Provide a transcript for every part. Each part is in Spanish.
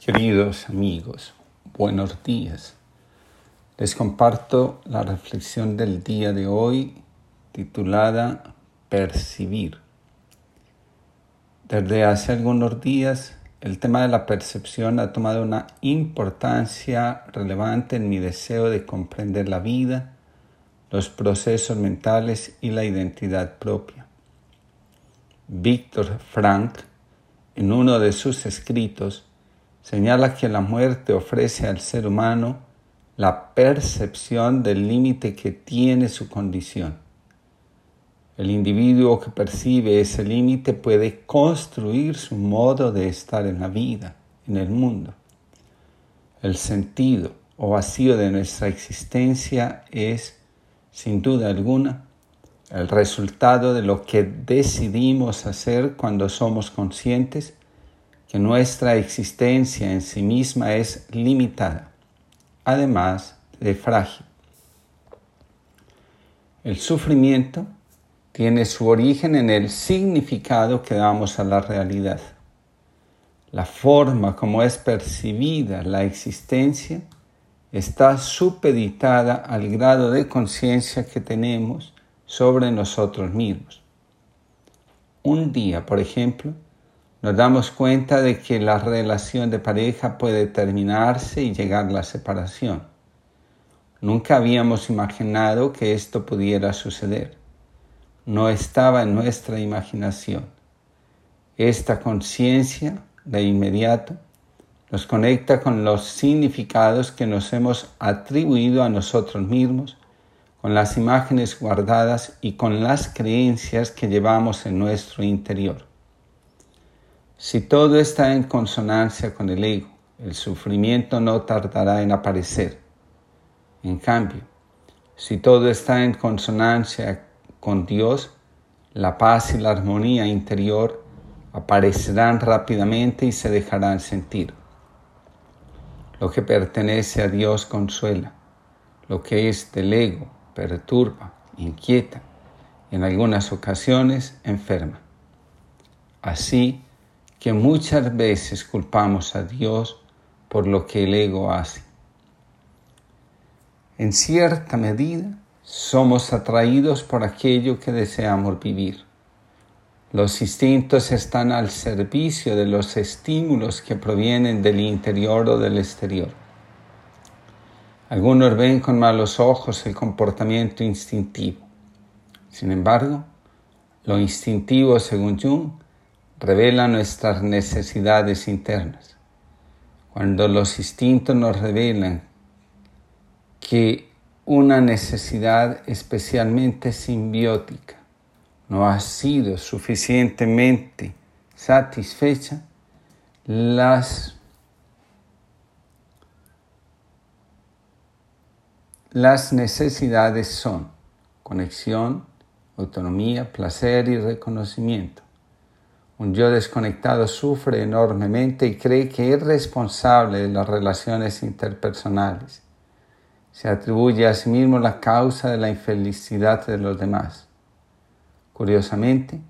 Queridos amigos, buenos días. Les comparto la reflexión del día de hoy titulada Percibir. Desde hace algunos días el tema de la percepción ha tomado una importancia relevante en mi deseo de comprender la vida, los procesos mentales y la identidad propia. Víctor Frank, en uno de sus escritos, señala que la muerte ofrece al ser humano la percepción del límite que tiene su condición. El individuo que percibe ese límite puede construir su modo de estar en la vida, en el mundo. El sentido o vacío de nuestra existencia es, sin duda alguna, el resultado de lo que decidimos hacer cuando somos conscientes que nuestra existencia en sí misma es limitada, además de frágil. El sufrimiento tiene su origen en el significado que damos a la realidad. La forma como es percibida la existencia está supeditada al grado de conciencia que tenemos sobre nosotros mismos. Un día, por ejemplo, nos damos cuenta de que la relación de pareja puede terminarse y llegar la separación. Nunca habíamos imaginado que esto pudiera suceder. No estaba en nuestra imaginación. Esta conciencia de inmediato nos conecta con los significados que nos hemos atribuido a nosotros mismos, con las imágenes guardadas y con las creencias que llevamos en nuestro interior. Si todo está en consonancia con el ego, el sufrimiento no tardará en aparecer. En cambio, si todo está en consonancia con Dios, la paz y la armonía interior aparecerán rápidamente y se dejarán sentir. Lo que pertenece a Dios consuela, lo que es del ego perturba, inquieta, en algunas ocasiones enferma. Así, que muchas veces culpamos a Dios por lo que el ego hace. En cierta medida, somos atraídos por aquello que deseamos vivir. Los instintos están al servicio de los estímulos que provienen del interior o del exterior. Algunos ven con malos ojos el comportamiento instintivo. Sin embargo, lo instintivo, según Jung, revela nuestras necesidades internas. Cuando los instintos nos revelan que una necesidad especialmente simbiótica no ha sido suficientemente satisfecha, las, las necesidades son conexión, autonomía, placer y reconocimiento. Un yo desconectado sufre enormemente y cree que es responsable de las relaciones interpersonales. Se atribuye a sí mismo la causa de la infelicidad de los demás. Curiosamente,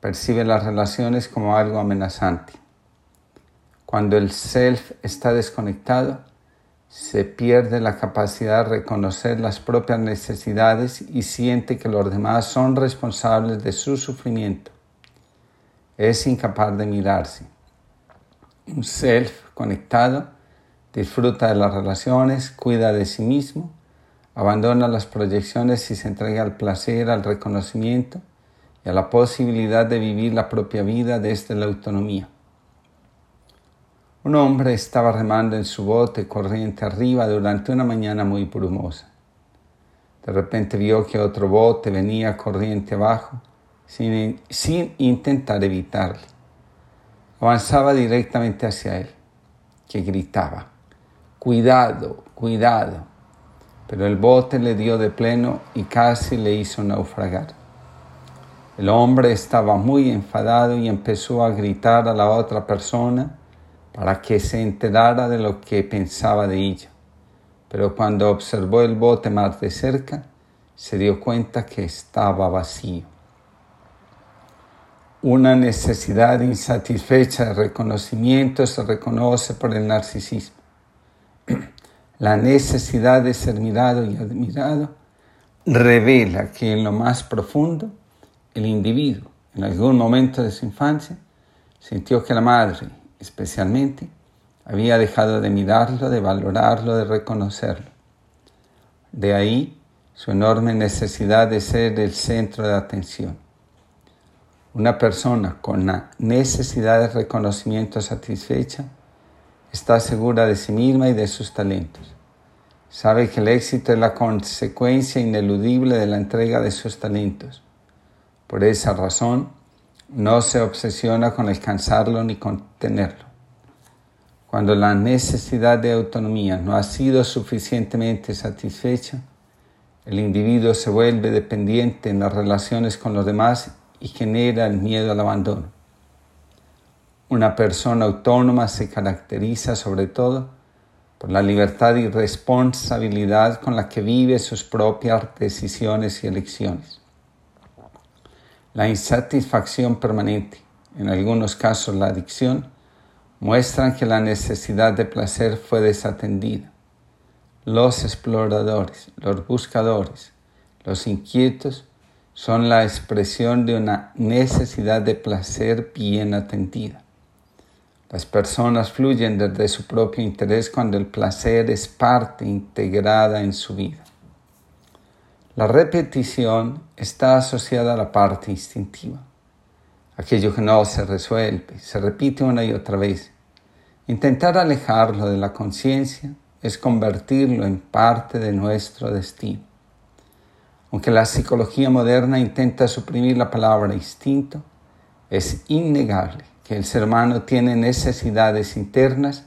percibe las relaciones como algo amenazante. Cuando el self está desconectado, se pierde la capacidad de reconocer las propias necesidades y siente que los demás son responsables de su sufrimiento es incapaz de mirarse. Un self conectado disfruta de las relaciones, cuida de sí mismo, abandona las proyecciones y se entrega al placer, al reconocimiento y a la posibilidad de vivir la propia vida desde la autonomía. Un hombre estaba remando en su bote corriente arriba durante una mañana muy brumosa. De repente vio que otro bote venía corriente abajo sin, intentar evitarle. Avanzaba directamente hacia él, que gritaba, cuidado, cuidado. Pero el bote le dio de pleno y casi le hizo naufragar. El hombre estaba muy enfadado y empezó a gritar a la otra persona para que se enterara de lo que pensaba de ella. Pero cuando observó el bote más de cerca, se dio cuenta que estaba vacío. Una necesidad insatisfecha de reconocimiento se reconoce por el narcisismo. La necesidad de ser mirado y admirado revela que en lo más profundo el individuo, en algún momento de su infancia, sintió que la madre, especialmente, había dejado de mirarlo, de valorarlo, de reconocerlo. De ahí su enorme necesidad de ser el centro de atención. Una persona con la necesidad de reconocimiento satisfecha está segura de sí misma y de sus talentos. Sabe que el éxito es la consecuencia ineludible de la entrega de sus talentos. Por esa razón, no se obsesiona con alcanzarlo ni con tenerlo. Cuando la necesidad de autonomía no ha sido suficientemente satisfecha, el individuo se vuelve dependiente en las relaciones con los demás y genera el miedo al abandono. Una persona autónoma se caracteriza sobre todo por la libertad y responsabilidad con la que vive sus propias decisiones y elecciones. La insatisfacción permanente, en algunos casos la adicción, muestran que la necesidad de placer fue desatendida. Los exploradores, los buscadores, los inquietos son la expresión de una necesidad de placer bien atendida. Las personas fluyen desde su propio interés cuando el placer es parte integrada en su vida. La repetición está asociada a la parte instintiva, aquello que no se resuelve, se repite una y otra vez. Intentar alejarlo de la conciencia es convertirlo en parte de nuestro destino. Aunque la psicología moderna intenta suprimir la palabra instinto, es innegable que el ser humano tiene necesidades internas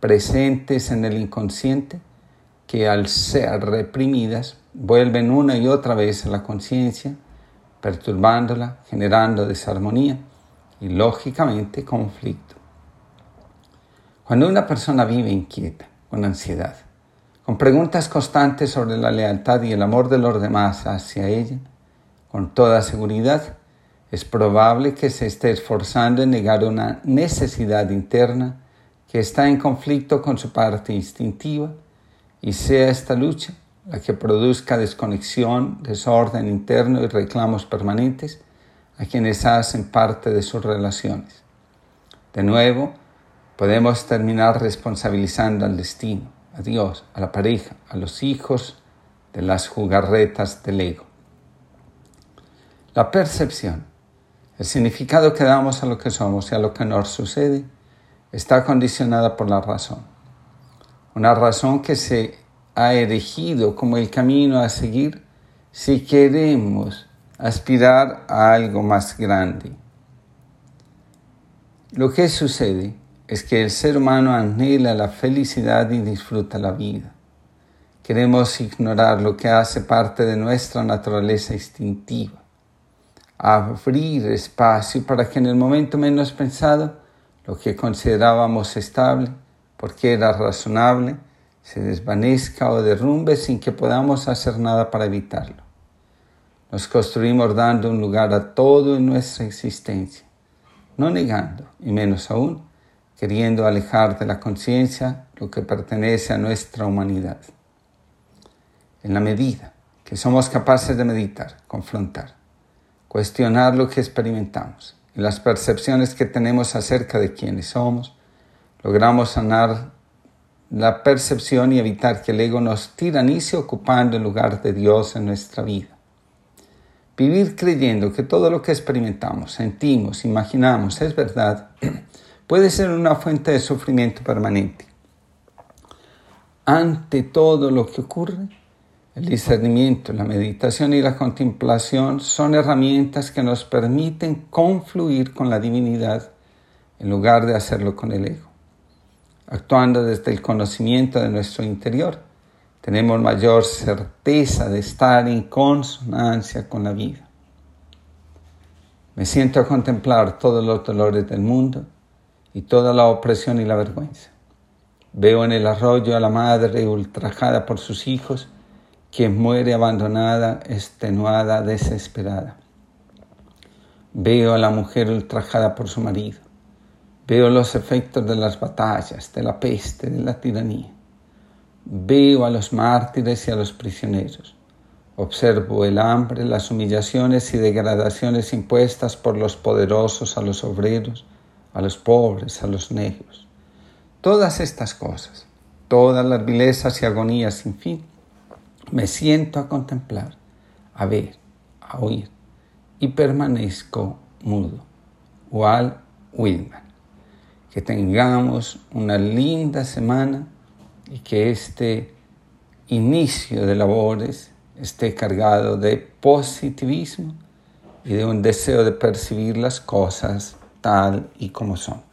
presentes en el inconsciente que al ser reprimidas vuelven una y otra vez a la conciencia, perturbándola, generando desarmonía y lógicamente conflicto. Cuando una persona vive inquieta, con ansiedad, con preguntas constantes sobre la lealtad y el amor de los demás hacia ella, con toda seguridad, es probable que se esté esforzando en negar una necesidad interna que está en conflicto con su parte instintiva y sea esta lucha la que produzca desconexión, desorden interno y reclamos permanentes a quienes hacen parte de sus relaciones. De nuevo, podemos terminar responsabilizando al destino, a Dios, a la pareja, a los hijos de las jugarretas del ego. La percepción el significado que damos a lo que somos y a lo que nos sucede está condicionada por la razón. Una razón que se ha erigido como el camino a seguir si queremos aspirar a algo más grande. Lo que sucede es que el ser humano anhela la felicidad y disfruta la vida. Queremos ignorar lo que hace parte de nuestra naturaleza instintiva abrir espacio para que en el momento menos pensado lo que considerábamos estable, porque era razonable, se desvanezca o derrumbe sin que podamos hacer nada para evitarlo. Nos construimos dando un lugar a todo en nuestra existencia, no negando, y menos aún, queriendo alejar de la conciencia lo que pertenece a nuestra humanidad. En la medida que somos capaces de meditar, confrontar, cuestionar lo que experimentamos y las percepciones que tenemos acerca de quiénes somos, logramos sanar la percepción y evitar que el ego nos tiranice ocupando el lugar de Dios en nuestra vida. Vivir creyendo que todo lo que experimentamos, sentimos, imaginamos es verdad, puede ser una fuente de sufrimiento permanente. Ante todo lo que ocurre, el discernimiento, la meditación y la contemplación son herramientas que nos permiten confluir con la divinidad en lugar de hacerlo con el ego. Actuando desde el conocimiento de nuestro interior, tenemos mayor certeza de estar en consonancia con la vida. Me siento a contemplar todos los dolores del mundo y toda la opresión y la vergüenza. Veo en el arroyo a la madre ultrajada por sus hijos, que muere abandonada, extenuada, desesperada. Veo a la mujer ultrajada por su marido. Veo los efectos de las batallas, de la peste, de la tiranía. Veo a los mártires y a los prisioneros. Observo el hambre, las humillaciones y degradaciones impuestas por los poderosos a los obreros, a los pobres, a los negros. Todas estas cosas, todas las vilezas y agonías sin fin, me siento a contemplar, a ver, a oír y permanezco mudo. Walt Whitman. Que tengamos una linda semana y que este inicio de labores esté cargado de positivismo y de un deseo de percibir las cosas tal y como son.